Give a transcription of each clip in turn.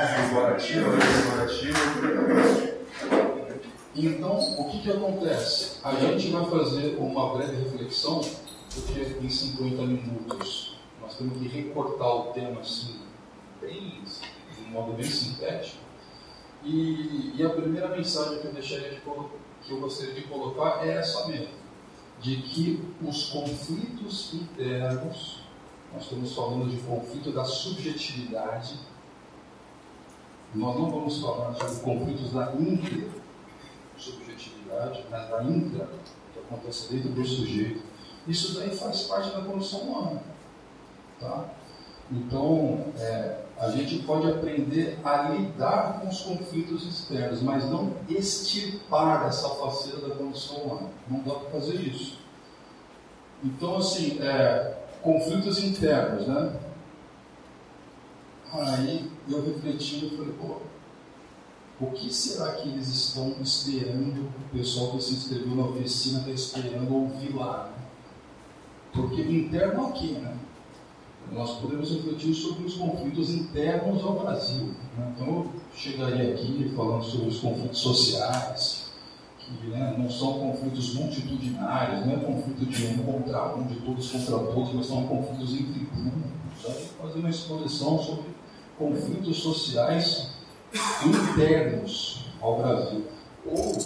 mais decorativo, decorativo. Então, o que, que acontece? A gente vai fazer uma breve reflexão, porque em 50 minutos nós temos que recortar o tema assim, bem, de um modo bem sintético. E, e a primeira mensagem que eu deixaria de, que eu gostaria de colocar é essa mesmo, de que os conflitos internos, nós estamos falando de conflito da subjetividade, nós não vamos falar sobre conflitos da inter subjetividade, mas da intra, que acontece dentro do sujeito. Isso daí faz parte da condição humana. Tá? Então, é, a gente pode aprender a lidar com os conflitos externos, mas não extirpar essa faceira da condição humana. Não dá para fazer isso. Então, assim, é, conflitos internos, né? Aí eu refleti e falei, pô, o que será que eles estão esperando, o pessoal que se inscreveu na oficina está esperando ouvir lá? Né? Porque interno aqui, né? Nós podemos refletir sobre os conflitos internos ao Brasil. Né? Então, eu chegaria aqui falando sobre os conflitos sociais, que né, não são conflitos multitudinários, não é conflito de um contra um, de todos contra todos, mas são conflitos entre grupos. Aí fazer uma exposição sobre conflitos sociais internos ao Brasil, ou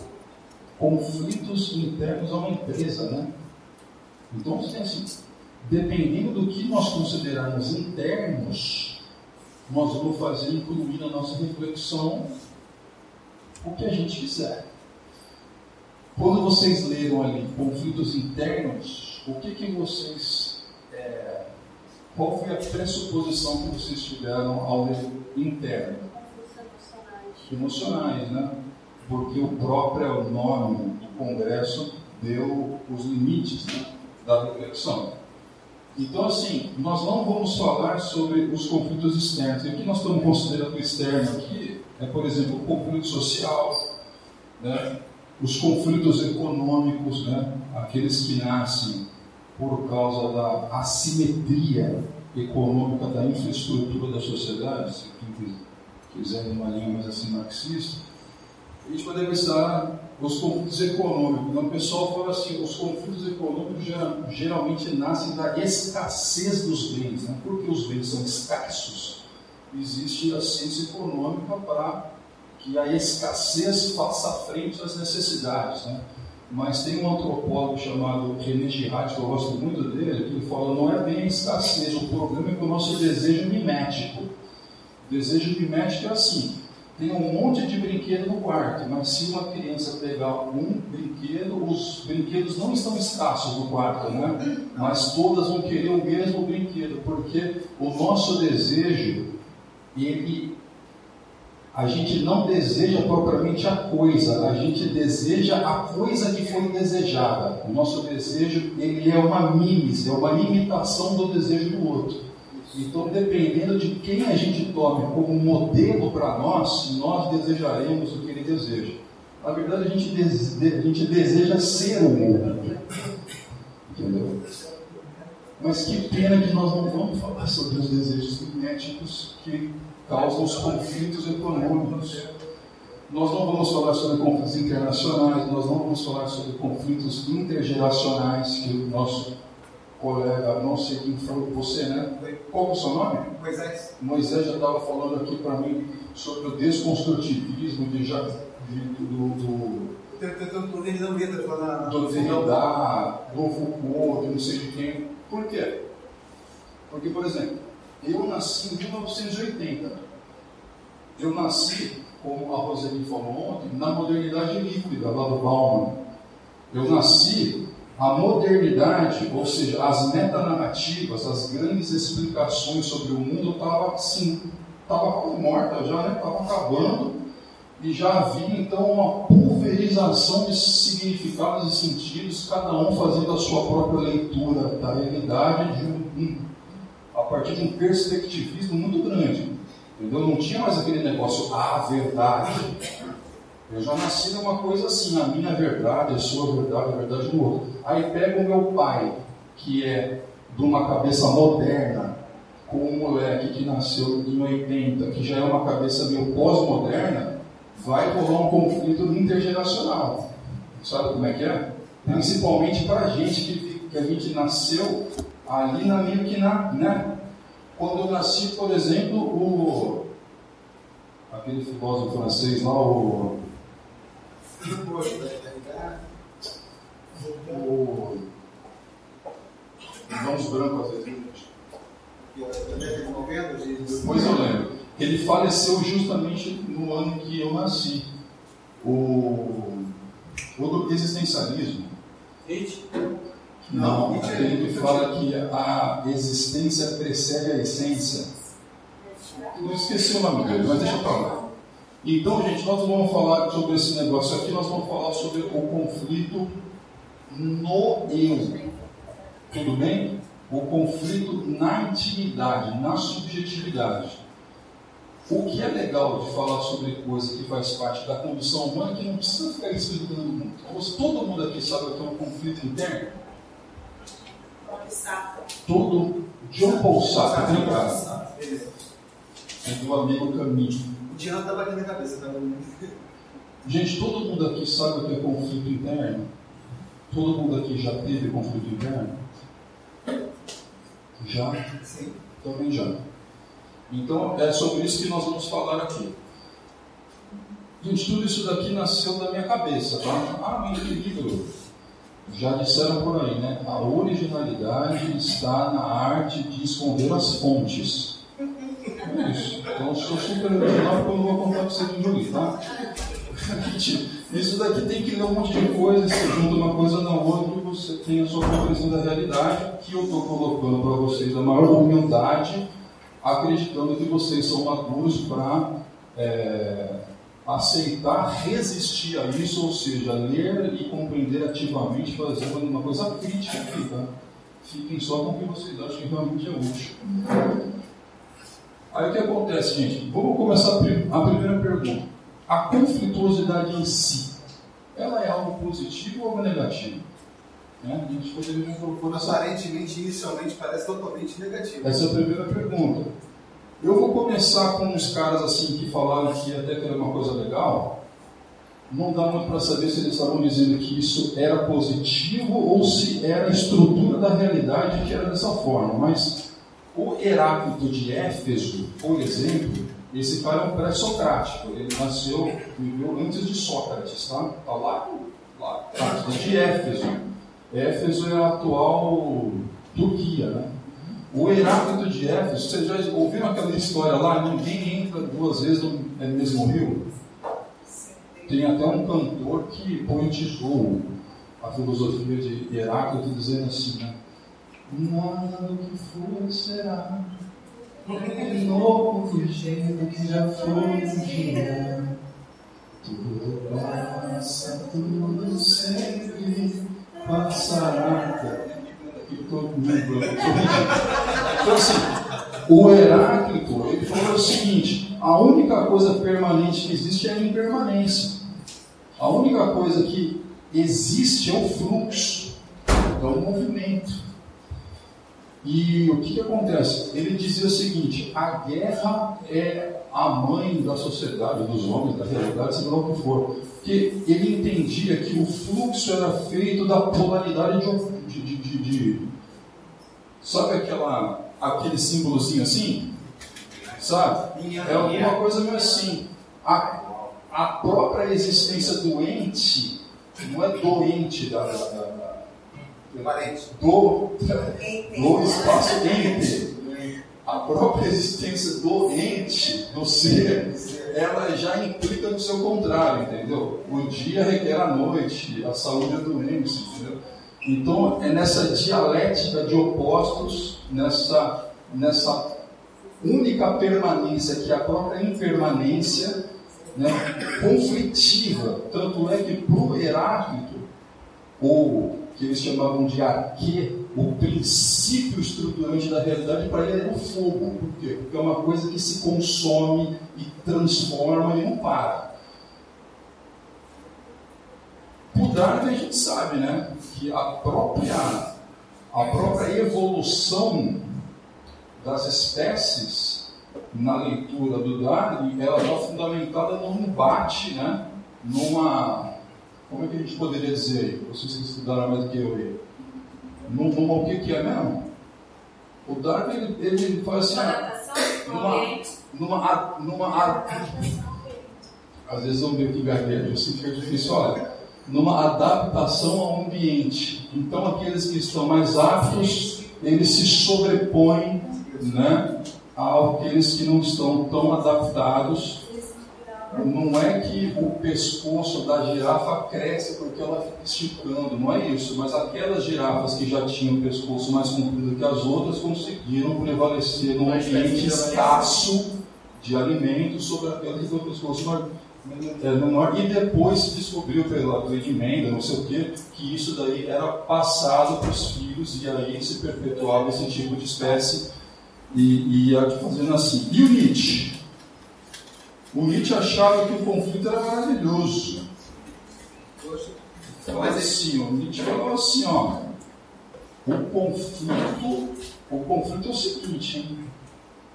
conflitos internos a uma empresa, né? Então, assim, dependendo do que nós considerarmos internos, nós vamos fazer incluir na nossa reflexão o que a gente quiser. Quando vocês leram ali conflitos internos, o que que vocês qual foi a pressuposição que vocês tiveram ao ler interno? emocionais, né? Porque o próprio nome do Congresso deu os limites né, da reflexão. Então, assim, nós não vamos falar sobre os conflitos externos. E o que nós estamos considerando externo aqui é, por exemplo, o conflito social, né? os conflitos econômicos, né? aqueles que nascem por causa da assimetria econômica da infraestrutura da sociedade, se quiser uma linha mais assim marxista, a gente pode pensar os conflitos econômicos. Então, o pessoal fala assim, os conflitos econômicos geralmente nascem da escassez dos bens. Né? Porque os bens são escassos, existe a ciência econômica para que a escassez faça frente às necessidades. Né? Mas tem um antropólogo chamado René Girard, que eu gosto muito dele, que ele fala não é bem a escassez, o problema é que o nosso desejo mimético. O desejo mimético é assim: tem um monte de brinquedo no quarto, mas se uma criança pegar um brinquedo, os brinquedos não estão escassos no quarto, né? Mas todas vão querer o mesmo brinquedo, porque o nosso desejo, ele a gente não deseja propriamente a coisa, a gente deseja a coisa que foi desejada. O nosso desejo ele é uma mimes, é uma imitação do desejo do outro. Então, dependendo de quem a gente tome como modelo para nós, nós desejaremos o que ele deseja. Na verdade, a gente, dese... a gente deseja ser o mundo. Entendeu? Mas que pena que nós não vamos falar sobre os desejos miméticos que causam os conflitos econômicos. Nós não vamos falar sobre conflitos internacionais, nós não vamos falar sobre conflitos intergeracionais que o nosso colega, não sei quem foi, você, né? Qual é o seu nome? Moisés. Moisés já estava falando aqui para mim sobre o desconstrutivismo de, já, de, do, do do Derrida, do do Foucault, de não sei de quem. Por quê? Porque, por exemplo, eu nasci em 1980. Eu nasci, como a Roseli falou ontem, na modernidade líquida, lá do Bauman. Eu nasci a modernidade, ou seja, as metanarrativas, as grandes explicações sobre o mundo estava assim, estava morta já, né? Estava acabando e já havia então uma pulverização de significados e sentidos, cada um fazendo a sua própria leitura da realidade de um, a partir de um perspectivismo muito grande. Entendeu? Não tinha mais aquele negócio, a ah, verdade. Eu já nasci numa coisa assim, a minha verdade, a sua verdade, a verdade do outro. Aí pega o meu pai, que é de uma cabeça moderna, com um moleque que nasceu em 80, que já é uma cabeça meio pós-moderna, vai rolar um conflito intergeracional. Sabe como é que é? Principalmente para a gente que, que a gente nasceu ali na meio que na. Né? Quando eu nasci, por exemplo, o. aquele filósofo francês lá, o. O. Mãos brancos às vezes. Depois eu lembro. Ele faleceu justamente no ano que eu nasci. O, o do existencialismo. Não, aquele que fala que a existência precede a essência. Eu esqueci o nome dele, mas deixa eu falar. Então, gente, nós vamos falar sobre esse negócio aqui, nós vamos falar sobre o conflito no eu. Tudo bem? O conflito na intimidade, na subjetividade. O que é legal de falar sobre coisa que faz parte da condição humana é que não precisa ficar explicando muito. Todo mundo aqui sabe o que é um conflito interno? Todo John Paul Sartre, tem cara? É do amigo Caminho. O Diana está batendo na cabeça, tá? Gente, todo mundo aqui sabe o que é conflito interno? Todo mundo aqui já teve conflito interno? Já? Sim. Também já. Então é sobre isso que nós vamos falar aqui. Gente, tudo isso daqui nasceu da minha cabeça, tá? Ah, meu querido, já disseram por aí, né? A originalidade está na arte de esconder as fontes. É isso. Então, eu sou super original porque eu não vou contar para você de Julie, tá? Isso daqui tem que ler um monte de coisa, você junta uma coisa na outra você tem a sua compreensão da realidade, que eu estou colocando para vocês a maior humildade, acreditando que vocês são maduros para é, aceitar, resistir a isso, ou seja, ler e compreender ativamente, fazer uma coisa crítica aqui, tá? Fiquem só com o que vocês acham que realmente é útil. Aí o que acontece, gente? Vamos começar a primeira pergunta. A conflituosidade em si, ela é algo positivo ou algo negativo? Né? A gente poderia essa... Aparentemente, inicialmente, parece totalmente negativo. Essa é a primeira pergunta. Eu vou começar com uns caras assim que falaram que até que era uma coisa legal. Não dá muito para saber se eles estavam dizendo que isso era positivo ou se era a estrutura da realidade que era dessa forma. Mas o Heráclito de Éfeso, por exemplo, esse cara é um pré-socrático. Ele nasceu, viveu antes de Sócrates, tá? Está lá, lá de Éfeso. Éfeso é a atual Turquia, né? O Heráclito de Éfeso, vocês já ouviram aquela história lá? Ninguém entra duas vezes no mesmo rio? Tem até um cantor que poetizou a filosofia de Heráclito dizendo assim, né? Nada do que for será novo do jeito que já foi um dia. Tudo passa, tudo sempre passará. Então assim, o Heráclito ele falou o seguinte: a única coisa permanente que existe é a impermanência. A única coisa que existe é o fluxo, é o movimento. E o que, que acontece? Ele dizia o seguinte: a guerra é a mãe da sociedade, dos homens, da realidade, seja lá o que for. Porque ele entendia que o fluxo era feito da polaridade de, de, de, de sabe aquela, aquele símbolozinho assim? Sabe? É alguma coisa meio assim. A, a própria existência doente não é doente da, da, da do, do espaço entre. A própria existência do ente, do ser, ela já implica no seu contrário, entendeu? O dia requer a noite, a saúde é doente, entendeu? Então, é nessa dialética de opostos, nessa, nessa única permanência, que é a própria impermanência, né, conflitiva. Tanto é que para o Heráclito, ou que eles chamavam de arque, o princípio estruturante da realidade, para ele era o fogo. Por quê? Porque é uma coisa que se consome e transforma e não para. Por Darwin a gente sabe, né, que a própria, a própria evolução das espécies na leitura do Darwin, ela está fundamentada num embate, né? numa. Como é que a gente poderia dizer? Vocês que estudaram mais do que eu aí. Numa o que, que é mesmo? O Darwin ele, ele faz assim. Numa, numa, numa, às vezes eu meio que gaguejo, assim fica difícil. Olha, numa adaptação ao ambiente. Então, aqueles que estão mais aptos, eles se sobrepõem né, àqueles que não estão tão adaptados. Não é que o pescoço da girafa cresce porque ela fica esticando, não é isso, mas aquelas girafas que já tinham o pescoço mais comprido que as outras conseguiram prevalecer num ambiente escasso de alimentos sobre aquelas que têm o pescoço mais é, menor, e depois se descobriu pela, pela emenda, não sei o quê, que isso daí era passado para os filhos e aí se perpetuava esse tipo de espécie e, e ia fazendo assim. E o Nietzsche? O Nietzsche achava que o conflito era maravilhoso. Falava assim, o Nietzsche falava assim, ó, o conflito, o conflito é o seguinte,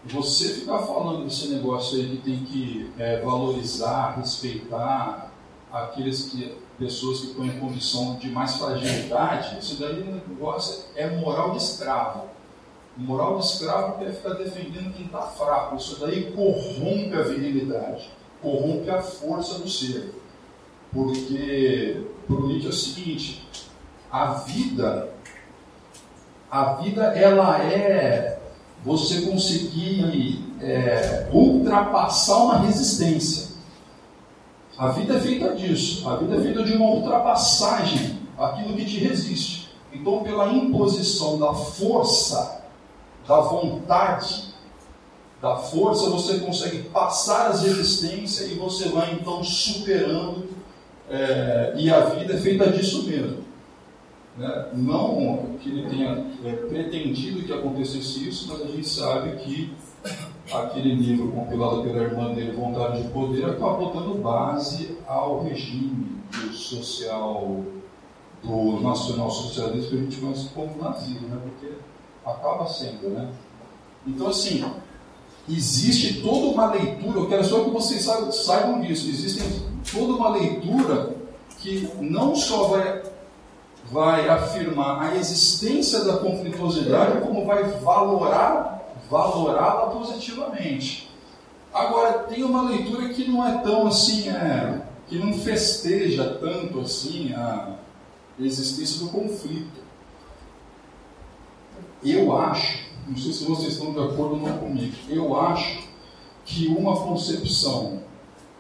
você ficar falando desse negócio aí que tem que é, valorizar, respeitar aqueles que pessoas que estão em condição de mais fragilidade, isso daí o negócio é moral de escravo. Moral de escravo quer ficar defendendo quem está fraco. Isso daí corrompe a virilidade, corrompe a força do ser. Porque para o Nietzsche é o seguinte, a vida, a vida ela é você conseguir é, ultrapassar uma resistência. A vida é feita disso. A vida é feita de uma ultrapassagem, aquilo que te resiste. Então, pela imposição da força, da vontade, da força, você consegue passar as resistências e você vai então superando. É, e a vida é feita disso mesmo. Né? Não que ele tenha é, pretendido que acontecesse isso, mas a gente sabe que aquele livro compilado pela irmã dele, Vontade de Poder, acabou dando base ao regime do social, do nacional socialista que a gente conhece como nazismo, né? porque acaba sendo, né? Então, assim, existe toda uma leitura, eu quero só que vocês saibam disso, existe toda uma leitura que não só vai vai afirmar a existência da conflituosidade, como vai valorar, valorá-la positivamente. Agora, tem uma leitura que não é tão assim, é, que não festeja tanto assim a existência do conflito. Eu acho, não sei se vocês estão de acordo ou não comigo, eu acho que uma concepção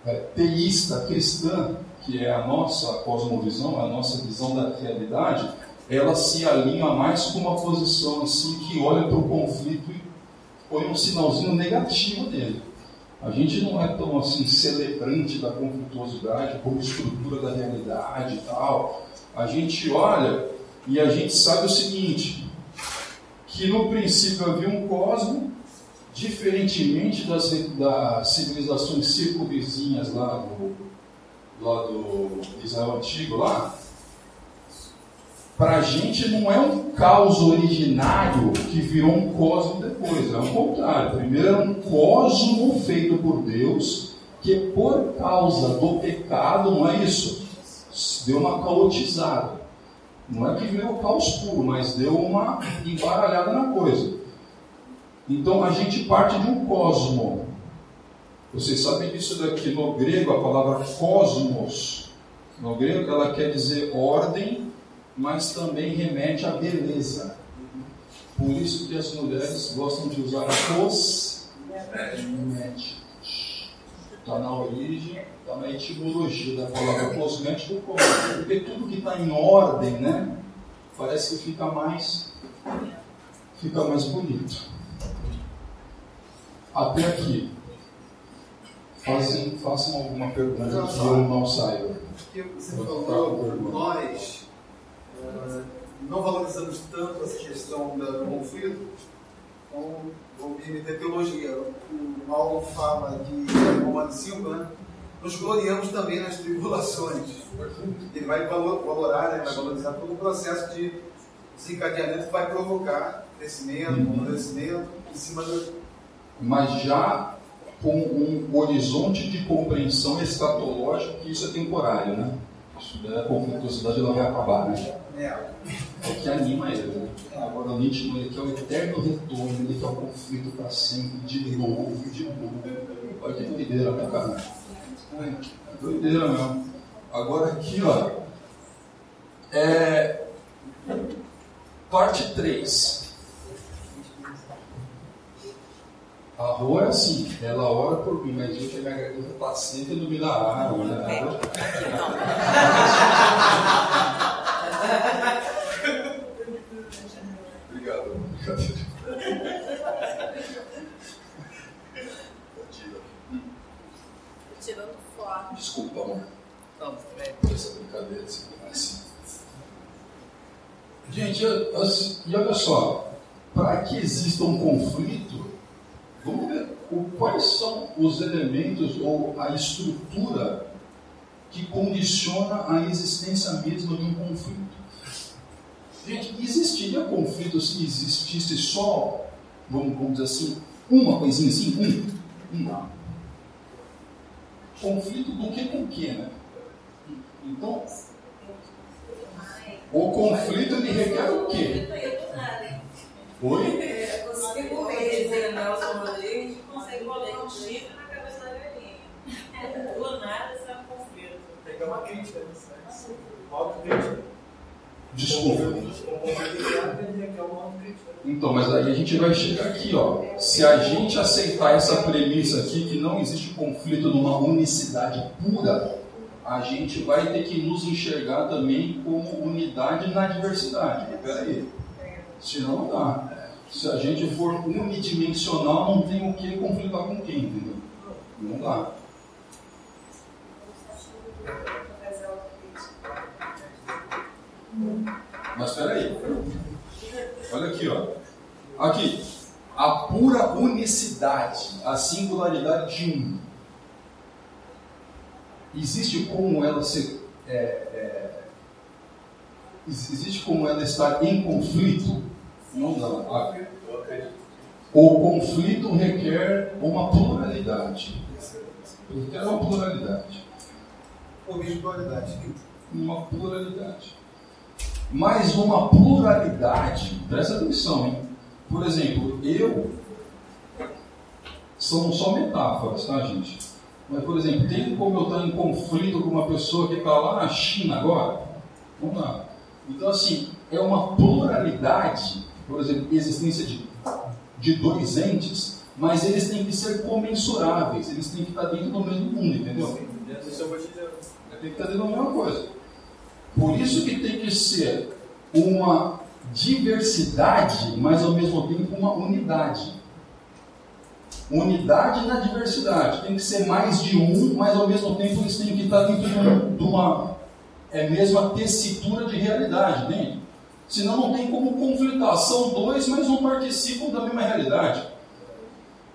é, teísta cristã que é a nossa cosmovisão, a nossa visão da realidade, ela se alinha mais com uma posição assim que olha para o conflito e põe um sinalzinho negativo nele. A gente não é tão assim celebrante da conflituosidade como estrutura da realidade e tal. A gente olha e a gente sabe o seguinte, que no princípio havia um cosmo, diferentemente das, das civilizações circunvizinhas lá do lá do Israel Antigo lá, para a gente não é um caos originário que virou um cosmo depois, é o contrário. Primeiro era um cosmo feito por Deus, que por causa do pecado, não é isso? Deu uma caotizada. Não é que virou caos puro, mas deu uma embaralhada na coisa. Então a gente parte de um cosmo vocês sabem disso daqui no grego, a palavra cosmos, no grego ela quer dizer ordem, mas também remete à beleza. Por isso que as mulheres gostam de usar cosméticos. Está na origem, está na etimologia da palavra cosmético, porque tudo que está em ordem, né, parece que fica mais, fica mais bonito. Até aqui. Façam, façam alguma pergunta que eu não saiba. Você falou, nós uh, não valorizamos tanto essa questão do conflito, então me meter teologia. O Paulo fala de Romano 5, né? Nos gloriamos também nas tribulações. Ele vai valorar, né? vai valorizar todo o processo de desencadeamento que vai provocar crescimento, uhum. amadurecimento em cima do... mas já com um horizonte de compreensão escatológica que isso é temporário, né? Isso daí a conflituosidade ela vai acabar, né? É. É o que anima ele, né? Agora o Nietzsche ele quer o eterno retorno, ele quer o conflito para sempre, de novo, de novo. Olha que doideira, né, cara? É, doideira mesmo. Agora aqui, ó. É, parte 3. A Rô é assim, ela ora por mim, mas eu que minha garganta está seca e não me dá água, né? Obrigado. Tirando foto. Desculpa, amor. Não. Essa brincadeira assim, assim. Gente, assim, e olha só, para que exista um conflito, vamos ver o, quais são os elementos ou a estrutura que condiciona a existência mesma de um conflito. Gente, existiria conflito se existisse só, vamos, vamos dizer assim, uma coisinha assim? Um? Não. Conflito do que com que, né? Então, o conflito ele requer o quê? Oi? Consegue correr, dizer Nelson Rodrigues, consegue botar um chifre na cabeça da galinha. Do nada, isso é um conflito. Pegar uma crítica, né? Autocrítica. Desculpa. Então, mas aí a gente vai chegar aqui, ó. Se a gente aceitar essa premissa aqui, que não existe conflito numa unicidade pura, a gente vai ter que nos enxergar também como unidade na diversidade. Peraí. Senão não dá. Se a gente for unidimensional, não tem o que conflitar com quem, entendeu? Não dá. Mas peraí. Olha aqui, ó. Aqui. A pura unicidade, a singularidade de um. Existe como ela ser. É, é, existe como ela estar em conflito? Não dá. O conflito requer uma pluralidade. Requer uma pluralidade. Ou mesmo dualidade. Uma pluralidade. Mas uma pluralidade, presta atenção, hein? Por exemplo, eu. São só metáforas, tá, gente? Mas, por exemplo, tem como eu estar em conflito com uma pessoa que está lá na China agora? Não dá. Então, assim, é uma pluralidade, por exemplo, existência de, de dois entes, mas eles têm que ser comensuráveis, eles têm que estar dentro do mesmo mundo, entendeu? Tem que estar dentro da mesma coisa. Por isso que tem que ser uma diversidade, mas ao mesmo tempo uma unidade. Unidade na diversidade. Tem que ser mais de um, mas ao mesmo tempo eles têm que estar dentro de uma é mesma tessitura de realidade, né? Senão não tem como conflitar. São dois, mas não participam da mesma realidade.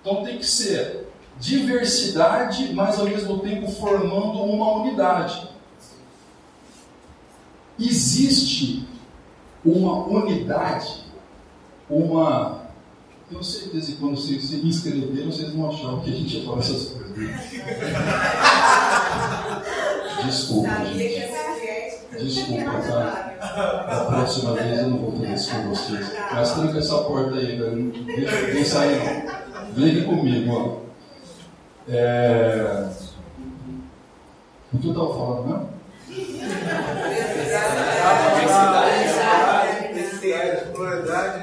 Então tem que ser diversidade, mas ao mesmo tempo formando uma unidade. Existe uma unidade, uma. Tenho certeza que quando vocês se inscreveram, vocês vão achar que a gente ia falar essas coisas. Desculpa, gente. Desculpa, tá? Da próxima vez eu não vou fazer isso com vocês. Mas tranca essa porta aí, velho. Não deixa ninguém sair, não. Vem aqui comigo, ó. É... O que eu estava falando, né?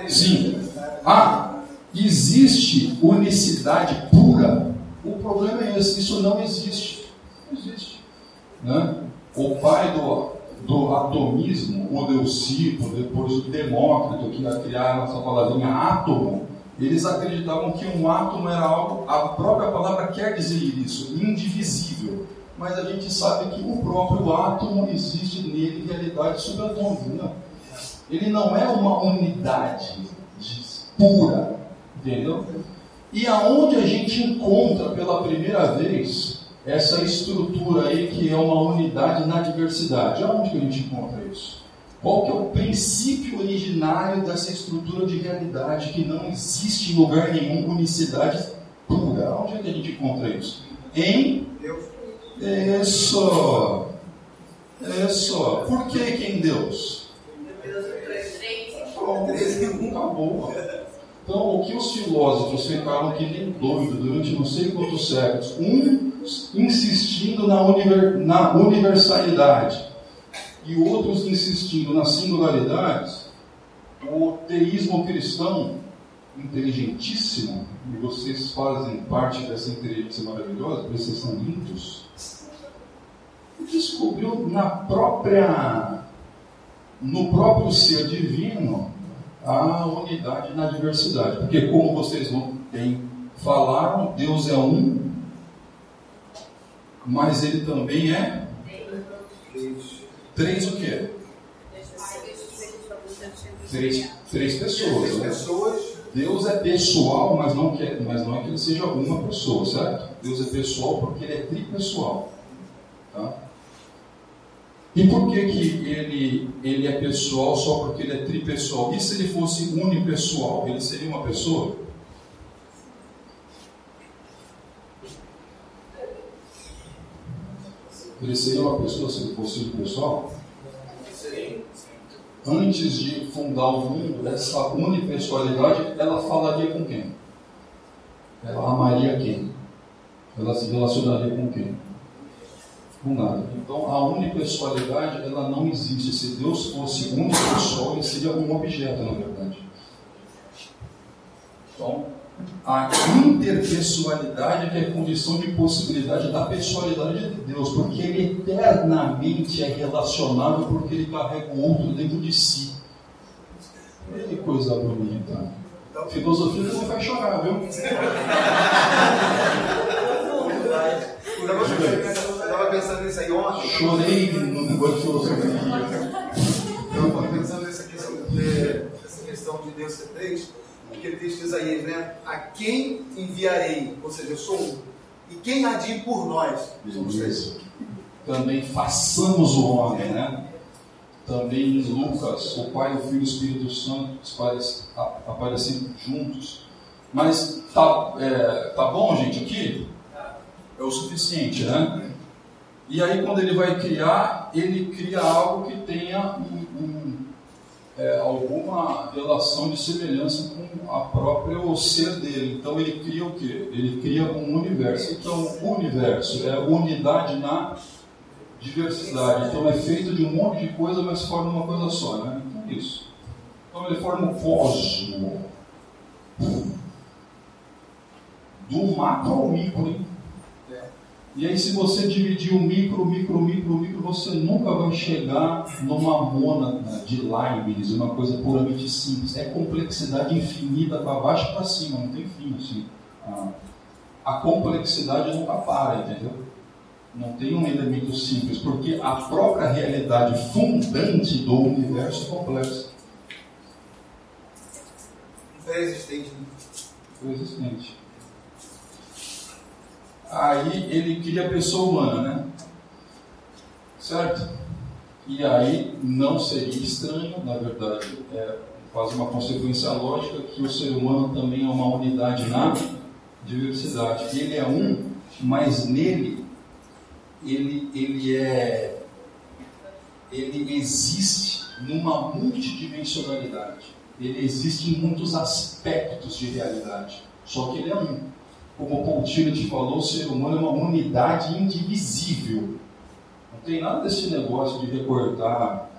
Sim. Ah, existe unicidade pura? O problema é esse, isso não existe. Não existe. Né? O pai do, do atomismo, o Leucipo, depois o Demócrito, que ia criar essa palavrinha átomo, eles acreditavam que um átomo era algo, a própria palavra quer dizer isso, indivisível. Mas a gente sabe que o próprio átomo existe nele realidade subatômica. Não. Ele não é uma unidade pura, entendeu? E aonde a gente encontra pela primeira vez essa estrutura aí que é uma unidade na diversidade? Aonde que a gente encontra isso? Qual que é o princípio originário dessa estrutura de realidade que não existe em lugar nenhum unicidade pura? Onde é que a gente encontra isso? Em. Isso. Isso. Por que que em Deus? Acabou. Então, o que os filósofos ficaram que nem doidos durante não sei quantos séculos, um insistindo na, univer, na universalidade e outros insistindo na singularidade, o teísmo cristão, inteligentíssimo, e vocês fazem parte dessa inteligência maravilhosa, porque vocês são lindos, descobriu na própria, no próprio ser divino a unidade na diversidade. Porque como vocês vão bem falaram, Deus é um, mas ele também é três o quê? Três, três pessoas. Três né? pessoas. Deus é pessoal, mas não, quer, mas não é que ele seja uma pessoa, certo? Deus é pessoal porque ele é tripessoal. Tá? E por que, que ele, ele é pessoal só porque ele é tripessoal? E se ele fosse unipessoal, ele seria uma pessoa? Ele seria uma pessoa se ele fosse unipessoal? Antes de fundar o mundo, essa unipessoalidade, ela falaria com quem? Ela amaria quem? Ela se relacionaria com quem? Com nada. Então, a unipessoalidade, ela não existe. Se Deus fosse unipessoal, ele seria um objeto, na verdade. Então, a interpessoalidade é que é a condição de possibilidade da pessoalidade de Deus, porque ele eternamente é relacionável, porque ele carrega o outro dentro de si. Olha que coisa bonita. Filosofia não vai chorar, viu? Eu estava pensando nisso aí ontem. Chorei no negócio de filosofia. Eu estava pensando nessa questão, de, nessa questão de Deus ser três, porque ele diz Isaías, né? A quem enviarei? Ou seja, eu sou um. E quem há de ir por nós? Também façamos o homem, né? Também em Lucas, o Pai, o Filho e o Espírito Santo aparecem, juntos. Mas tá, é, tá bom, gente, aqui? É o suficiente, né? E aí, quando ele vai criar, ele cria algo que tenha um, é, alguma relação de semelhança com a própria o ser dele. Então, ele cria o quê? Ele cria um universo. Então, o universo é unidade na diversidade. Então, é feito de um monte de coisa, mas forma uma coisa só, né? Então, é isso. Então, ele forma o cosmo. Do macro ao micro, hein? E aí, se você dividir o micro, micro, micro, micro, você nunca vai chegar numa mônada de Leibniz, uma coisa puramente simples. É complexidade infinita para baixo e para cima, não tem fim. Assim. A, a complexidade nunca para, entendeu? Não tem um elemento simples, porque a própria realidade fundante do universo é complexa. É existente. Né? Foi existente. Aí ele cria a pessoa humana, né? Certo? E aí não seria estranho, na verdade, é, faz uma consequência lógica que o ser humano também é uma unidade na diversidade. Ele é um, mas nele ele, ele é ele existe numa multidimensionalidade. Ele existe em muitos aspectos de realidade. Só que ele é um como o Pontilho te falou, o ser humano é uma unidade indivisível. Não tem nada desse negócio de recortar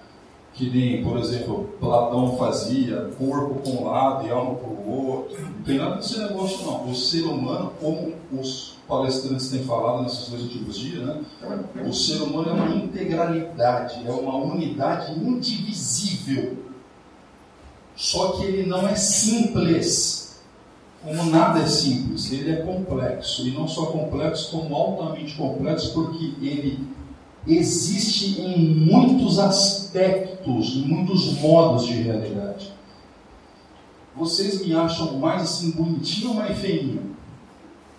que nem, por exemplo, Platão fazia, corpo para um lado e alma para o outro. Não tem nada desse negócio, não. O ser humano, como os palestrantes têm falado nesses dois últimos dias, né? o ser humano é uma integralidade, é uma unidade indivisível. Só que ele não é simples como nada é simples, ele é complexo, e não só complexo, como altamente complexo, porque ele existe em muitos aspectos, em muitos modos de realidade. Vocês me acham mais assim bonitinho ou mais feinho?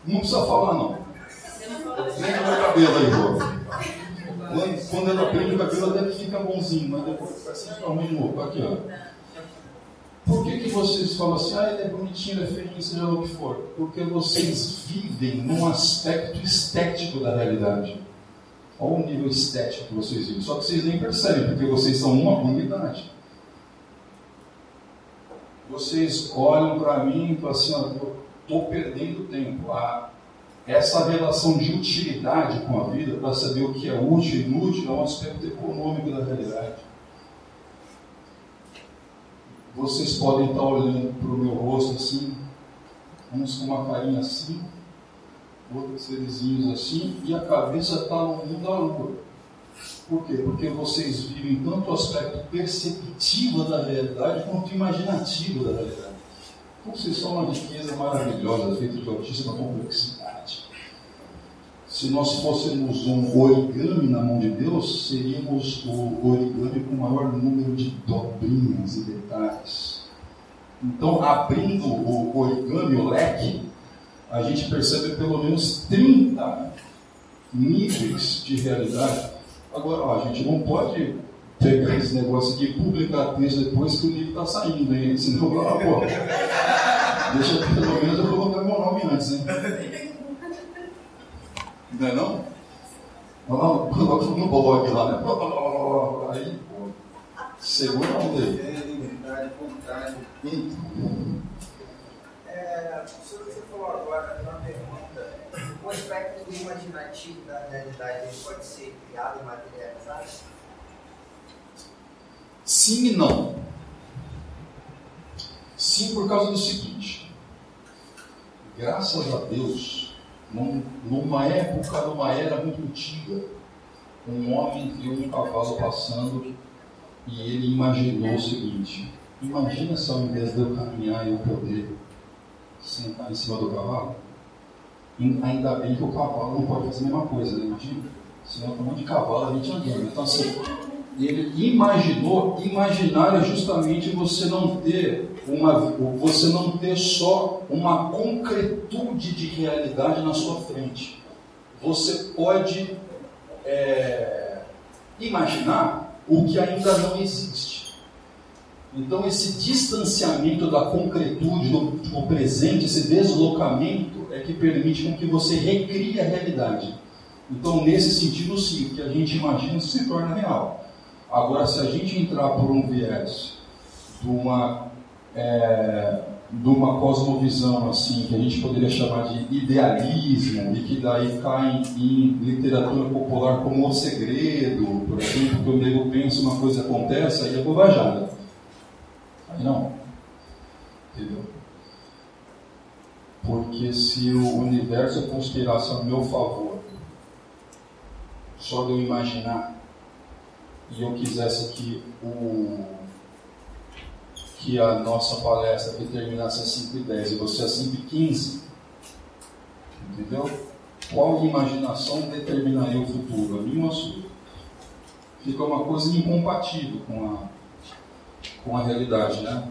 Não precisa falar não. O meu cabelo aí, pô. Quando, ela aprende o cabelo até que fica bonzinho, mas depois fica ruim de novo. Aqui, ó. Por que, que vocês falam assim, ah, ele é bonitinho, ele é feio, seja o que for? Porque vocês vivem num aspecto estético da realidade. Olha o nível estético que vocês vivem. Só que vocês nem percebem, porque vocês são uma unidade. Vocês olham para mim e falam assim, estou perdendo tempo. Ah, essa relação de utilidade com a vida, para saber o que é útil e inútil, é um aspecto econômico da realidade. Vocês podem estar olhando para o meu rosto assim, uns com uma carinha assim, outros serizinhos assim, e a cabeça está no mundo da lua. Por quê? Porque vocês vivem tanto o aspecto perceptivo da realidade quanto imaginativo da realidade. Então, vocês são uma riqueza maravilhosa, feita de altíssima complexidade. Se nós fôssemos um origami na mão de Deus, seríamos o origami com o maior número de dobrinhas e detalhes. Então, abrindo o origami, o leque, a gente percebe pelo menos 30 níveis de realidade. Agora, ó, a gente não pode pegar esse negócio aqui e publicar texto depois que o livro está saindo, hein? Senão, ah, pô, deixa pelo menos eu colocar meu nome antes, hein? Não é não? Coloca no blog lá, né? Aí, pô, segura a onda aí. É, sobre o que você falou agora, uma pergunta, o aspecto imaginativo da realidade pode ser criado e materializado? Sim e não. Sim por causa do seguinte. Graças a Deus, numa época, numa era muito antiga, um homem viu um cavalo passando e ele imaginou o seguinte: imagina se ao invés de eu caminhar eu poder sentar em cima do cavalo? Ainda bem que o cavalo não pode fazer a mesma coisa, né? Imagina? Senão, com um de cavalo a gente andando. Então, assim, ele imaginou, imaginar é justamente você não ter uma, você não ter só uma concretude de realidade na sua frente. Você pode é, imaginar o que ainda não existe. Então esse distanciamento da concretude do, do presente, esse deslocamento é que permite com que você recrie a realidade. Então nesse sentido sim, o que a gente imagina se torna real. Agora, se a gente entrar por um viés de uma, é, de uma cosmovisão assim, que a gente poderia chamar de idealismo, e que daí cai em, literatura popular como O Segredo, por exemplo, que o nego pensa uma coisa acontece, aí é bobajada. Aí não. Entendeu? Porque se o universo conspirasse a meu favor, só de eu imaginar e eu quisesse que, o, que a nossa palestra aqui terminasse às 5 e 10 você às 5 e 15, entendeu? Qual imaginação determinaria o futuro? A minha ou a sua? Fica uma coisa incompatível com a, com a realidade, né?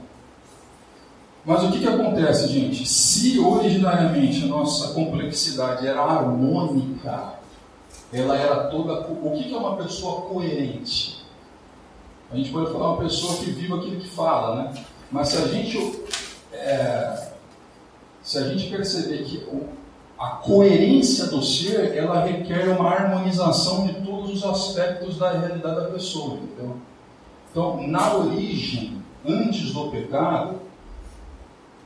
Mas o que, que acontece, gente? Se originariamente a nossa complexidade era harmônica, ela era toda. O que é uma pessoa coerente? A gente pode falar uma pessoa que vive aquilo que fala, né? Mas se a gente, é, se a gente perceber que a coerência do ser, ela requer uma harmonização de todos os aspectos da realidade da pessoa, entendeu? Então, na origem, antes do pecado,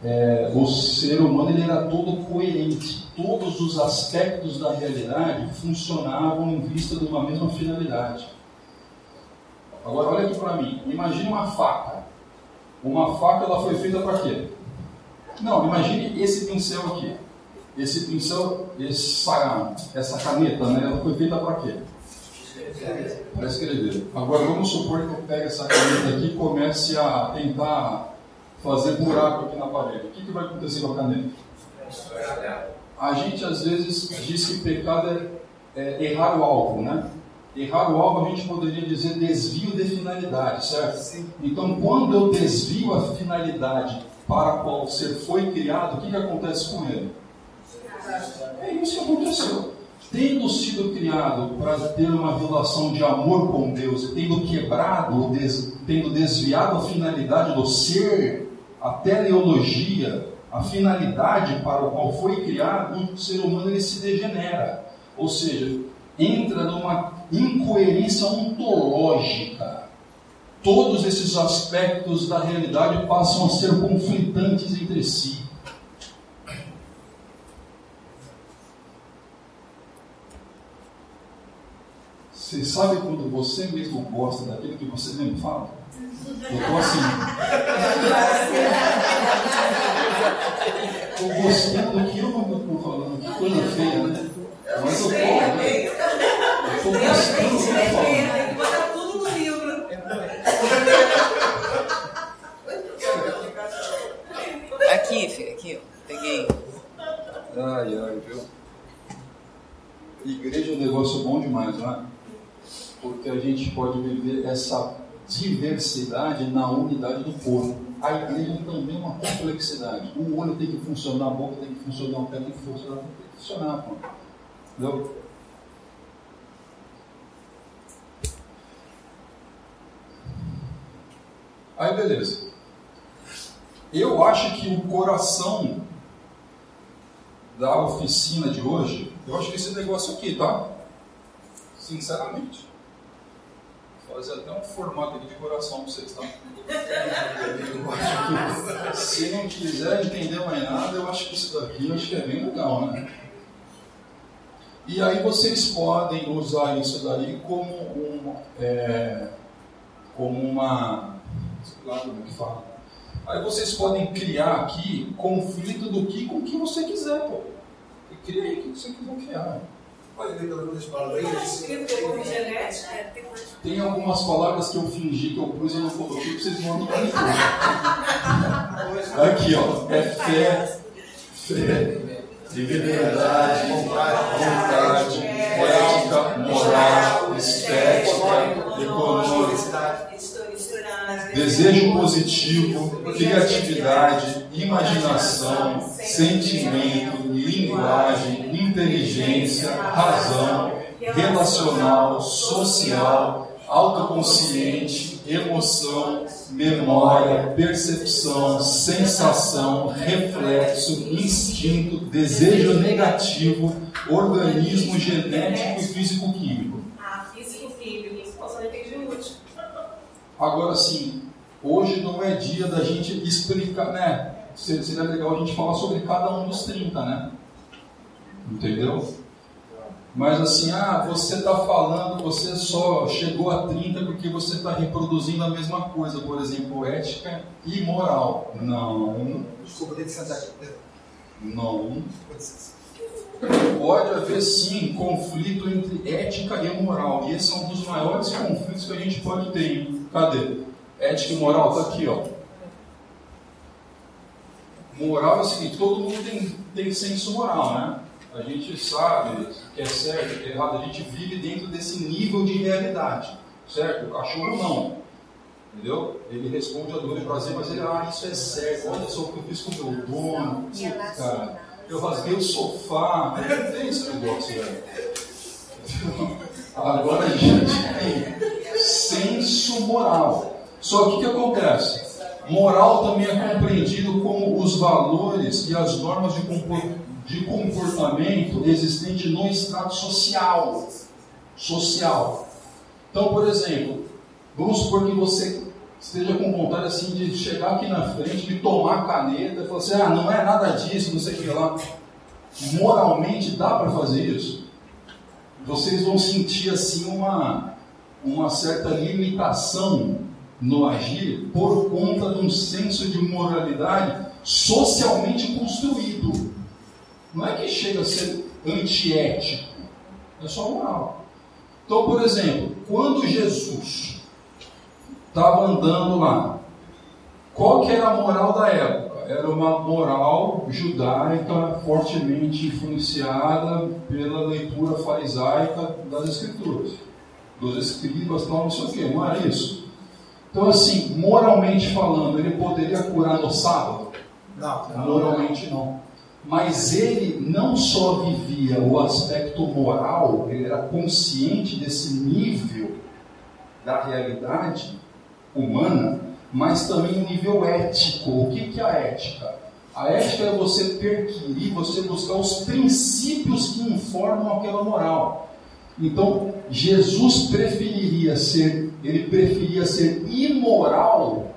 é, o ser humano ele era todo coerente. Todos os aspectos da realidade funcionavam em vista de uma mesma finalidade. Agora olha aqui para mim. Imagine uma faca. Uma faca ela foi feita para quê? Não, imagine esse pincel aqui. Esse pincel, essa, essa caneta, né, ela foi feita para quê? Para escrever. Agora vamos supor que eu pegue essa caneta aqui e comece a tentar fazer buraco aqui na parede. O que, que vai acontecer com a caneta? A gente às vezes diz que pecado é, é errar o alvo, né? Errar o alvo a gente poderia dizer desvio de finalidade, certo? Sim. Então, quando eu desvio a finalidade para a qual o ser foi criado, o que, que acontece com ele? É isso que aconteceu. tendo sido criado para ter uma relação de amor com Deus e tendo quebrado, des, tendo desviado a finalidade do ser, a teleologia, a finalidade para o qual foi criado, o ser humano ele se degenera. Ou seja, entra numa incoerência ontológica. Todos esses aspectos da realidade passam a ser conflitantes entre si. Você sabe quando você mesmo gosta daquilo que você mesmo fala? Eu estou assim. Estou gostando do que eu não estou falando. Que coisa feia, né? Mas eu estou. Né? Que falando. Tem que botar tudo no livro. Aqui, filho, aqui, ó. Peguei. Ai, ai, viu? Igreja é um negócio bom demais, não é? Porque a gente pode viver essa diversidade na unidade do corpo. A igreja também é uma complexidade. O olho tem que funcionar, a boca tem que funcionar, o pé tem que funcionar, tem que funcionar. Pô. Entendeu? Aí beleza. Eu acho que o coração da oficina de hoje, eu acho que esse negócio aqui, tá? Sinceramente. Vou fazer até um formato aqui de coração para vocês, tá? Que se não quiser entender mais nada, eu acho que isso daqui acho que é bem legal, né? E aí vocês podem usar isso daí como um, é, como uma, lá como é que fala. Aí vocês podem criar aqui conflito do que com o que você quiser, pô. E cria aí o que você quiser criar. Pode ler pelo menos para Não é? Tem algumas palavras que eu fingi que eu pus e não coloquei, pra vocês vão entender. Aqui, ó. É fé, fé, liberdade, vontade, ética, moral, estética, econômica, desejo positivo, criatividade, imaginação, sentimento, linguagem, inteligência, razão, relacional, social, autoconsciente, emoção, memória, percepção, sensação, reflexo, instinto, desejo negativo, organismo genético e físico-químico. Ah, físico-químico. Isso posso entender útil. Agora sim, hoje não é dia da gente explicar, né? Seria legal a gente falar sobre cada um dos 30, né? Entendeu? Mas assim, ah, você está falando, você só chegou a 30 porque você está reproduzindo a mesma coisa, por exemplo, ética e moral. Não. Desculpa, tem que sentar aqui. Não. Pode haver sim conflito entre ética e moral. E esse é um dos maiores conflitos que a gente pode ter. Cadê? Ética e moral está aqui, ó. Moral é o seguinte, todo mundo tem, tem senso moral, né? A gente sabe que é certo, que é errado, a gente vive dentro desse nível de realidade, certo? O cachorro não, entendeu? Ele responde a dor e prazer, mas ele, ah, isso é certo, olha só o que eu fiz com o meu dono, cara, eu rasguei o sofá, não tem esse negócio, velho. Agora a gente tem senso moral. Só que o que acontece? Moral também é compreendido como os valores e as normas de de comportamento existente no estrato social. Social. Então, por exemplo, vamos supor que você esteja com vontade assim de chegar aqui na frente, de tomar a caneta e falar assim, ah, não é nada disso, não sei o que lá. Moralmente dá para fazer isso? Vocês vão sentir assim uma, uma certa limitação no agir por conta de um senso de moralidade socialmente construído. Não é que chega a ser antiético, é só moral. Então, por exemplo, quando Jesus estava andando lá, qual que era a moral da época? Era uma moral judaica fortemente influenciada pela leitura farisaica das escrituras, dos escribas, não sei o não era isso? Então, assim, moralmente falando, ele poderia curar no sábado? Não. Moralmente não. mas ele não só vivia o aspecto moral, ele era consciente desse nível da realidade humana, mas também o nível ético. O que, que é a ética? A ética é você perquirir, você buscar os princípios que informam aquela moral. Então, Jesus preferiria ser, ele preferia ser imoral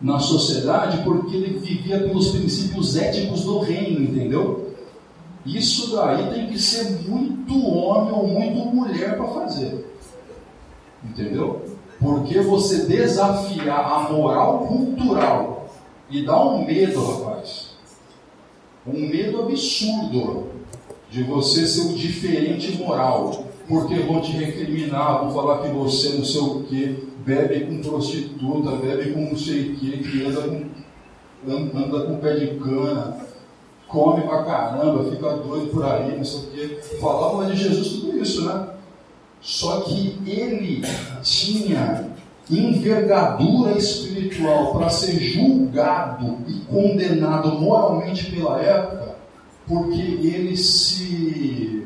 na sociedade porque ele vivia pelos princípios éticos do reino, entendeu? Isso daí tem que ser muito homem ou muito mulher para fazer. Entendeu? Porque você desafiar a moral cultural e dá um medo, rapaz. Um medo absurdo de você ser o diferente moral. Porque vão te recriminar, vão falar que você não sei o que, bebe com prostituta, bebe com não sei o que, que anda com, anda com pé de cana, come pra caramba, fica doido por aí, não sei o que. Falava de Jesus tudo isso, né? Só que ele tinha envergadura espiritual para ser julgado e condenado moralmente pela época, porque ele se.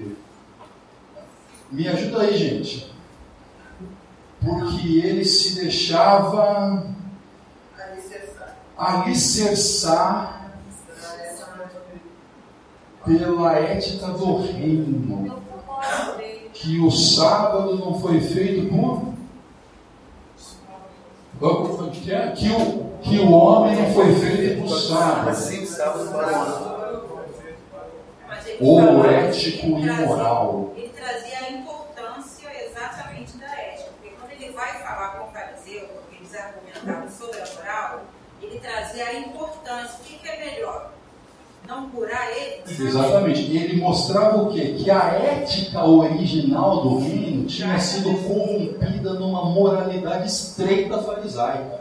Me ajuda aí, gente. Porque ele se deixava alicerçar pela ética do reino que o sábado não foi feito por. Que o, que o homem não foi feito por sábado. Ou ético e moral. Ele trazia a importância exatamente da ética. Porque quando ele vai falar com o fariseu, porque eles argumentavam sobre a moral, trazia a importância. O que, que é melhor? não curar ele? Exatamente. E ele mostrava o quê? Que a ética original do reino tinha sido corrompida numa moralidade estreita farisaica.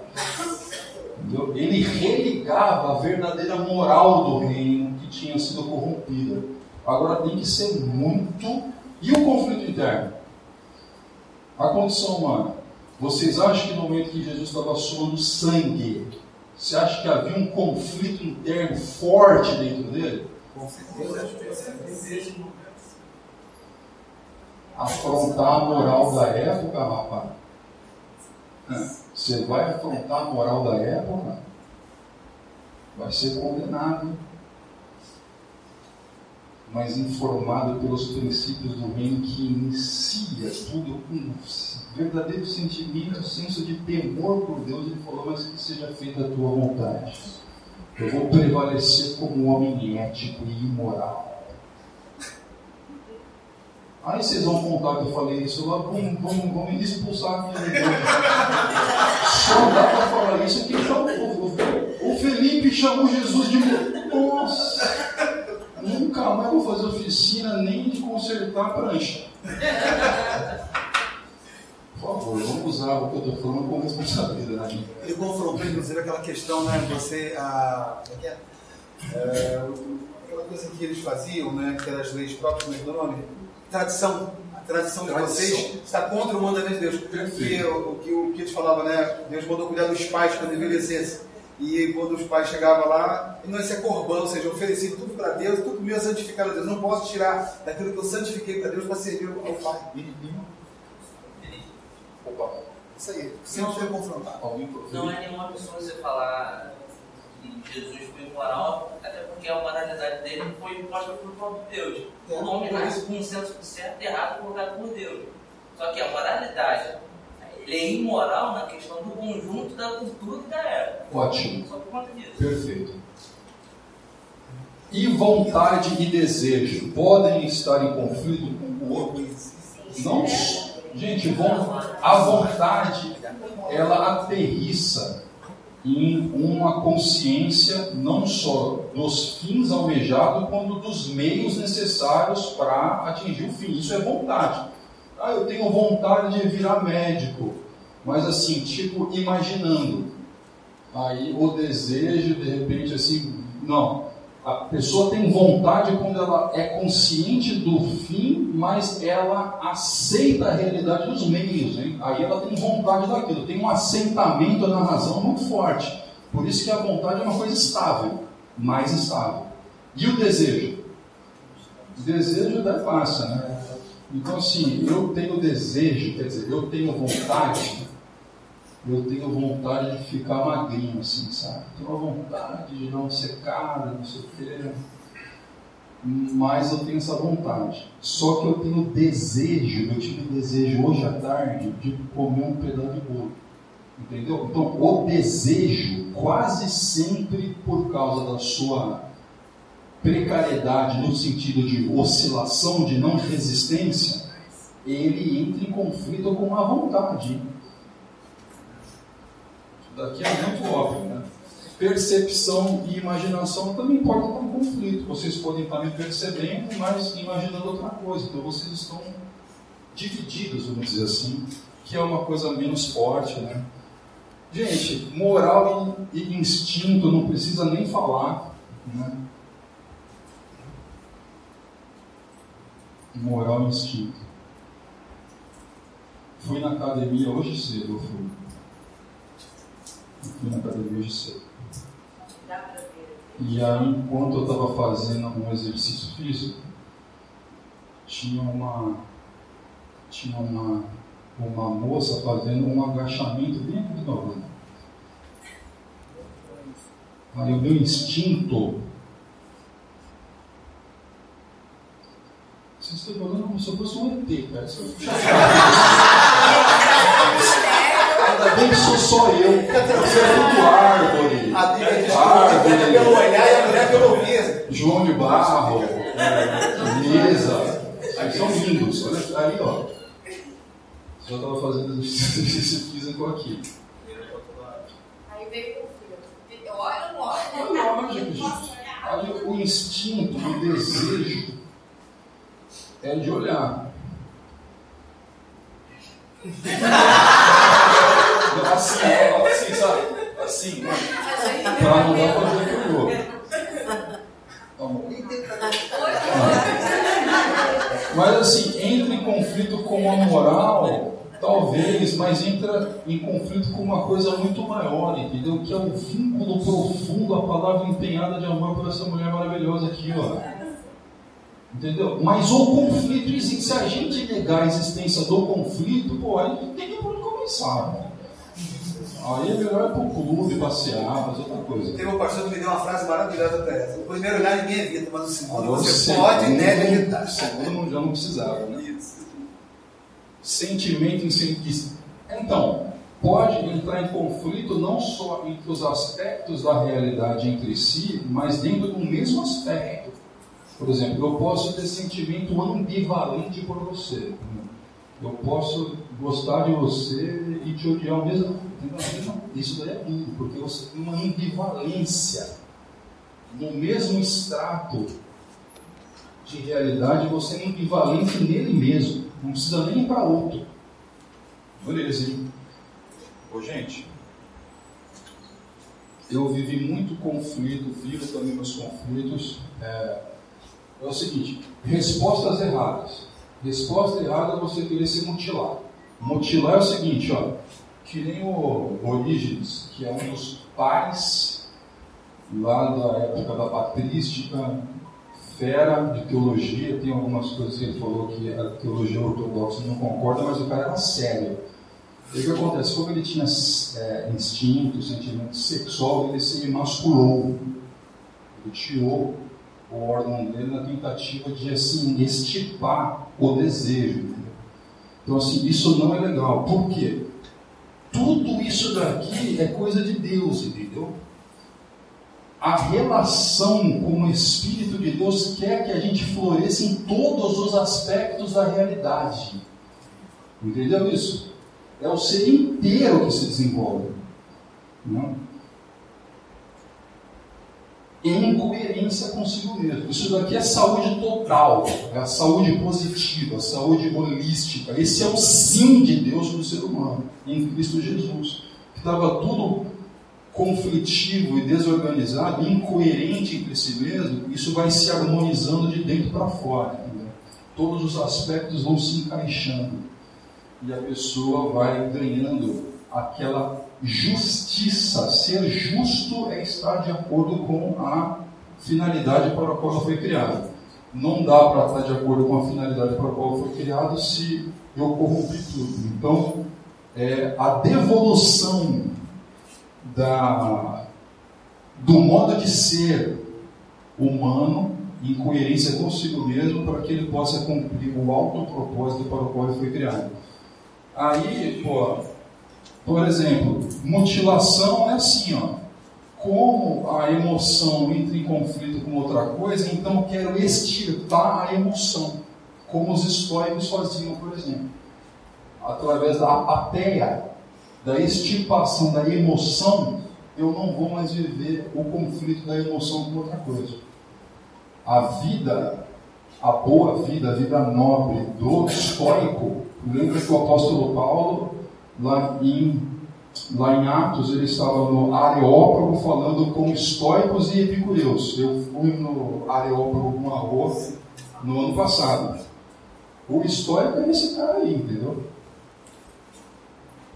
Ele religava a verdadeira moral do reino que tinha sido corrompida. Agora tem que ser muito. E o conflito interno? A condição humana. Vocês acham que no momento que Jesus estava suando sangue, você acha que havia um conflito interno forte dentro dele? Com certeza. Afrontar a moral da época, rapaz. Você vai afrontar a moral da época, vai ser condenado. Mas informado pelos princípios do reino que inicia tudo com verdadeiro sentimento, senso de temor por Deus, ele falou, mas que seja feita a tua vontade. Eu vou prevalecer como um homem ético e imoral. Aí vocês vão contar que eu falei isso lá, vão, vão, vão me expulsar. Só dá para falar isso que o, o Felipe chamou Jesus de. Nossa! Nunca mais vou fazer oficina nem de consertar prancha. Por favor, vamos usar o que eu estou falando com responsabilidade. Ele confrontou, inclusive, aquela questão, né? Você. A, é, é? é, aquela coisa que eles faziam, né? Que eram as leis próprias, o nome? Tradição. A tradição de vocês está contra o mandamento de Deus. Que, o, que, o que eles falavam, né? Deus mandou cuidar dos pais quando envelhecessem. E quando os pais chegavam lá, não ia ser corbão, ou seja, ofereci tudo para Deus, tudo meu santificado a Deus. Não posso tirar daquilo que eu santifiquei para Deus para servir ao Pai. Opa. Isso aí, sempre foi confrontado. Não é nenhuma pessoa você falar que Jesus foi imoral, até porque a moralidade dele foi imposta pelo próprio Deus. É, o homem nasce com um senso certo e errado colocado por Deus. Só que a moralidade, ele é imoral na questão do conjunto da cultura e da época. Ótimo. Só por conta disso. Perfeito. E vontade e desejo podem estar em conflito com o outro? Não Gente, a vontade, ela aterriça em uma consciência não só dos fins almejados, quanto dos meios necessários para atingir o fim. Isso é vontade. Ah, eu tenho vontade de virar médico, mas assim, tipo, imaginando. Aí o desejo, de repente, assim, não. A pessoa tem vontade quando ela é consciente do fim, mas ela aceita a realidade dos meios. Hein? Aí ela tem vontade daquilo, tem um assentamento na razão muito forte. Por isso que a vontade é uma coisa estável, mais estável. E o desejo? O desejo da massa, né? Então, assim, eu tenho desejo, quer dizer, eu tenho vontade, eu tenho vontade de ficar magrinho, assim, sabe? Tenho a vontade de não ser caro, não sei o. Mas eu tenho essa vontade. Só que eu tenho desejo, eu tive desejo hoje à tarde de comer um pedaço de bolo. Entendeu? Então, o desejo, quase sempre por causa da sua precariedade, no sentido de oscilação, de não resistência, ele entra em conflito com a vontade. Isso daqui é muito óbvio, né? Percepção e imaginação também podem estar em conflito. Vocês podem estar me percebendo, mas imaginando outra coisa. Então vocês estão divididos, vamos dizer assim, que é uma coisa menos forte, né? Gente, moral e instinto não precisa nem falar. Né? Moral instinto. Fui na academia hoje cedo, eu fui. Eu fui na academia hoje cedo. E aí, enquanto eu estava fazendo um exercício físico, tinha uma, tinha uma uma moça fazendo um agachamento bem abdominal. Aí o meu instinto. Vocês estão falando como se eu fosse um ET, cara. Ainda bem que sou só eu. Você é muito árvore. Árvore. pelo olhar e a mulher pelo ouvir. João de Barro. Mesa. Aí são lindos. Olha aí, ó. Já estava fazendo exercício físico aqui. Aí veio o filho. Olha, não olha. Olha, o instinto, o desejo é de olhar. assim, assim, sabe? Assim, para não dar para ver que eu Mas assim, entra em conflito com a moral Talvez, mas entra em conflito com uma coisa muito maior, entendeu? Que é o vínculo profundo, a palavra empenhada de amor por essa mulher maravilhosa aqui, ó. Entendeu? Mas o conflito existe. Se a gente negar a existência do conflito, pô, aí não tem nem por onde começar. Né? Aí é melhor ir para o clube, passear, fazer outra coisa. Tem um pastor que me deu uma frase maravilhosa para essa. O primeiro olhar ninguém evita, mas o segundo você pode e deve evitar. O segundo já não precisava, né? Isso sentimento incentivista. Então, pode entrar em conflito não só entre os aspectos da realidade entre si, mas dentro do mesmo aspecto. Por exemplo, eu posso ter sentimento ambivalente por você. Eu posso gostar de você e te odiar ao mesmo tempo. Isso daí é lindo, porque você tem uma ambivalência. No mesmo extrato de realidade, você é ambivalente nele mesmo. Não precisa nem ir para outro. Beleza, hein? Ô, gente, eu vivi muito conflito, vivo também meus conflitos. É, é o seguinte: respostas erradas. Resposta errada é você querer se mutilar. Mutilar é o seguinte, ó, que nem o Orígenes, que é um dos pais lá da época da patrística, fera de teologia, tem algumas coisas que ele falou que a teologia ortodoxa não concorda, mas o cara era sério. E o que acontece? Como ele tinha é, instinto, sentimento sexual, ele se emasculou. Ele tirou o órgão dele na tentativa de assim, estipar o desejo. Então, assim, isso não é legal. Por quê? Tudo isso daqui é coisa de Deus, entendeu? a relação com o Espírito de Deus quer que a gente floresça em todos os aspectos da realidade. Entendeu isso? É o ser inteiro que se desenvolve. Não? Em coerência consigo mesmo. Isso daqui é saúde total, é a saúde positiva, a saúde holística. Esse é o sim de Deus para o ser humano, em Cristo Jesus. Que estava tudo conflitivo e desorganizado, incoerente entre si mesmo, isso vai se harmonizando de dentro para fora. Entendeu? Todos os aspectos vão se encaixando e a pessoa vai ganhando aquela justiça. Ser justo é estar de acordo com a finalidade para a qual foi criada. Não dá para estar de acordo com a finalidade para a qual foi criado se eu corrompi tudo. Então, é, a devolução da, do modo de ser humano em coerência consigo mesmo para que ele possa cumprir o alto propósito para o qual ele foi criado. Aí, pô, por exemplo, mutilação é assim, ó. Como a emoção entra em conflito com outra coisa, então quero extirpar a emoção, como os estoicos faziam, por exemplo. Através da apatia, da extirpação da emoção, eu não vou mais viver o conflito da emoção com outra coisa. A vida, a boa vida, a vida nobre do estoico, lembra que o apóstolo Paulo, lá em, lá em Atos, ele estava no Areópago falando com estoicos e epicureus. Eu fui no Areópago com a no ano passado. O estoico é esse cara aí, entendeu?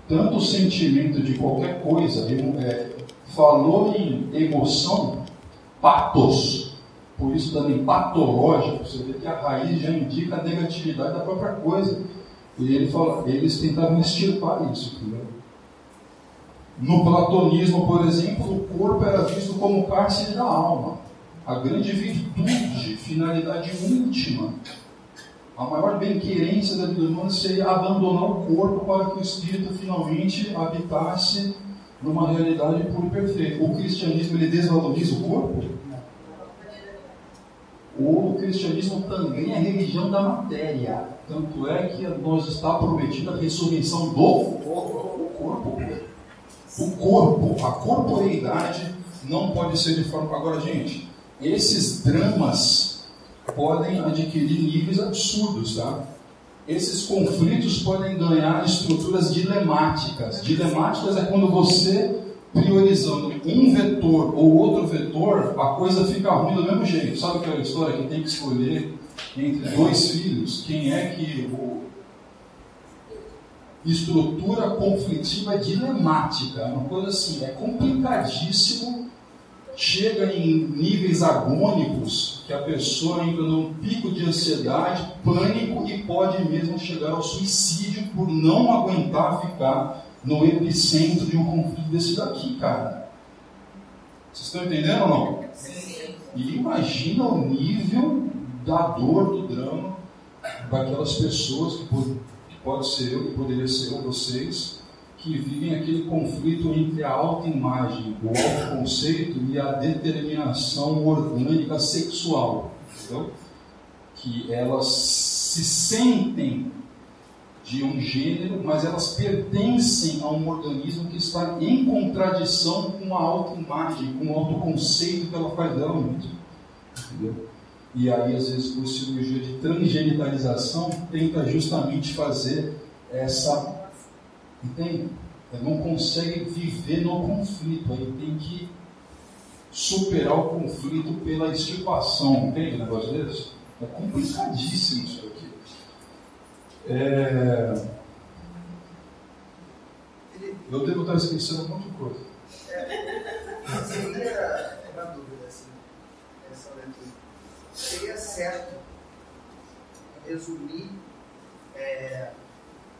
Tanto o sentimento de qualquer coisa, é, falou em emoção, patos, por isso também patológico, você vê que a raiz já indica a negatividade da própria coisa. E ele fala, eles tentavam extirpar isso. Entendeu? No platonismo, por exemplo, o corpo era visto como cárcere da alma. A grande virtude, finalidade última, a maior bem-querência da vida humana seria abandonar o corpo para que o espírito finalmente habitasse numa realidade pura e perfeita. O cristianismo ele desvaloriza o corpo? O cristianismo também é religião da matéria. Tanto é que nós está prometida a ressurreição do corpo. O corpo, a corporeidade não pode ser de forma. Agora, gente, esses dramas podem adquirir níveis absurdos, tá? Esses conflitos podem ganhar estruturas dilemáticas. Dilemáticas é quando você priorizando um vetor ou outro vetor, a coisa fica ruim do mesmo jeito. Sabe aquela história que tem que escolher entre dois filhos? Quem é que. Estrutura conflitiva dilemática, uma coisa assim, é complicadíssimo, chega em níveis agônicos que a pessoa entra num pico de ansiedade, pânico e pode mesmo chegar ao suicídio por não aguentar ficar no epicentro de um conflito desse daqui, cara. Vocês estão entendendo ou não? Sim. E imagina o nível da dor, do drama daquelas pessoas que pode, que pode ser eu, que poderia ser eu, vocês, que vivem aquele conflito entre a autoimagem, o autoconceito e a determinação orgânica sexual. Entendeu? Que elas se sentem de um gênero, mas elas pertencem a um organismo que está em contradição com a autoimagem, com o autoconceito que ela faz dela mesma. Entendeu? E aí, às vezes, por cirurgia de transgenitalização, tenta justamente fazer essa. Entende? Não consegue viver no conflito, aí tem que superar o conflito pela extirpação, entende o negócio desse? É complicadíssimo isso aqui. É... Eu devo estar esquecendo um monte de coisa. É, seria dúvida assim, essa. Seria certo resumir é,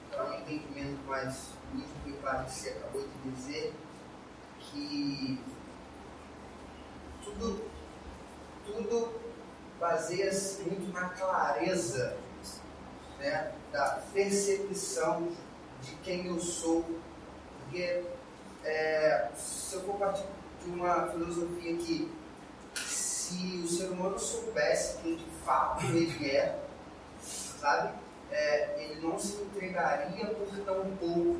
para um entendimento mais nítido e claro que você acabou de dizer que tudo, tudo baseia-se muito na clareza né, da percepção de quem eu sou. Porque é, se eu for partir de uma filosofia que se o ser humano soubesse quem de fato ele é, sabe, é, ele não se entregaria por tão pouco.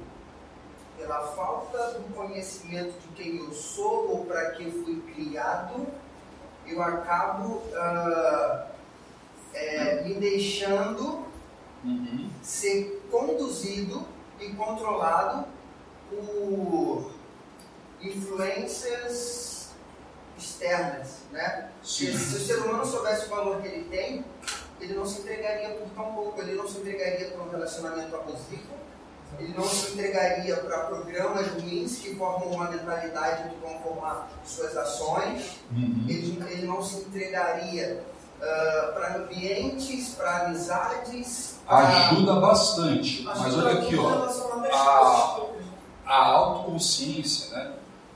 Pela falta do conhecimento de quem eu sou ou para que fui criado, eu acabo uh, é, me deixando uhum. ser conduzido e controlado por influências externas, né? Se, se, o ser humano soubesse o valor que ele tem, ele não se entregaria por tão pouco, ele não se entregaria por um relacionamento abusivo, ele não se entregaria para programas ruins que formam uma mentalidade que vão formar suas ações, Uhum. ele, ele não se entregaria ah, para ambientes, para amizades, Ajuda bastante. Mas olha aqui, ó. A, a autoconsciência, né?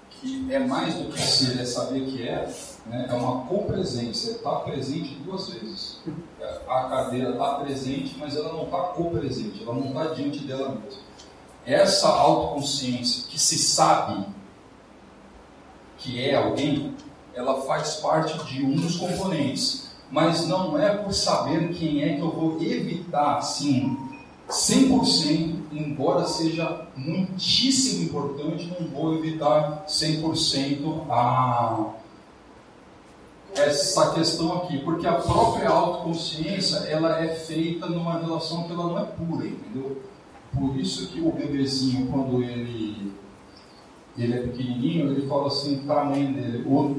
Que é mais do que ser, é saber que é, né? é uma copresença, está presente duas vezes. A cadeira está presente, mas ela não está copresente, ela não está diante dela mesma. Essa autoconsciência que se sabe que é alguém, ela faz parte de um dos componentes. Mas não é por saber quem é que eu vou evitar, sim, 100%, embora seja muitíssimo importante, não vou evitar 100% a essa questão aqui, porque a própria autoconsciência, ela é feita numa relação que ela não é pura, entendeu? Por isso que o bebezinho, quando ele ele é pequenininho, ele fala assim para mãe dele, o,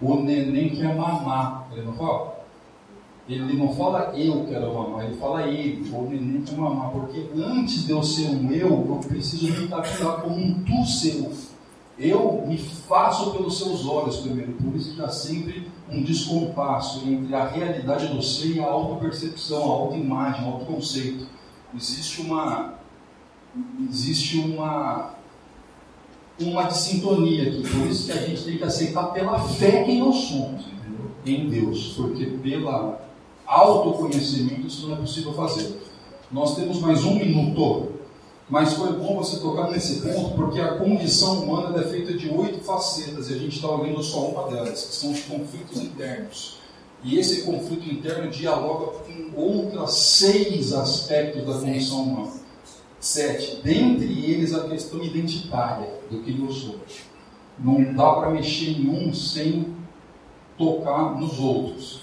o neném quer mamar, ele não fala? Ele não fala eu quero mamar, ele fala ele, o neném quer mamar, porque antes de eu ser um eu, eu preciso me captar como um tu seu. Eu me faço pelos seus olhos primeiro, por isso que há sempre um descompasso entre a realidade do ser e a autopercepção, a autoimagem, o autoconceito. Existe uma existe uma uma sintonia aqui, por isso que a gente tem que aceitar pela fé quem nós somos, entendeu? Em Deus, porque pela autoconhecimento isso não é possível fazer. Nós temos mais um minuto, mas foi bom você tocar nesse ponto, porque a condição humana é feita de oito facetas e a gente está olhando só uma delas, que são os conflitos internos. E esse conflito interno dialoga com outras seis aspectos da condição humana. Sete. Dentre eles, a questão identitária do que eu sou. Não dá para mexer em um sem tocar nos outros.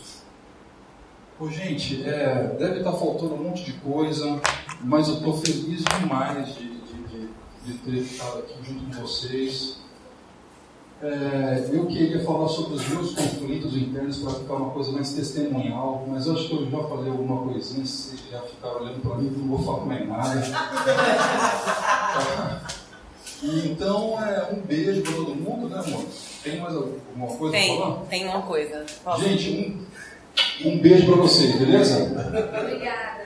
Ô, gente, é, deve estar faltando um monte de coisa, mas eu estou feliz demais de, de, de, de ter ficado aqui junto com vocês. É, eu queria falar sobre os meus conflitos internos para ficar uma coisa mais testemunhal, mas eu acho que eu já falei alguma coisinha, vocês já ficaram olhando para mim, não vou falar mais nada. Então, é, um beijo para todo mundo, né, amor? Tem mais alguma coisa para falar? Tem, tem uma coisa. Gente, um, um beijo para vocês, beleza? Obrigada.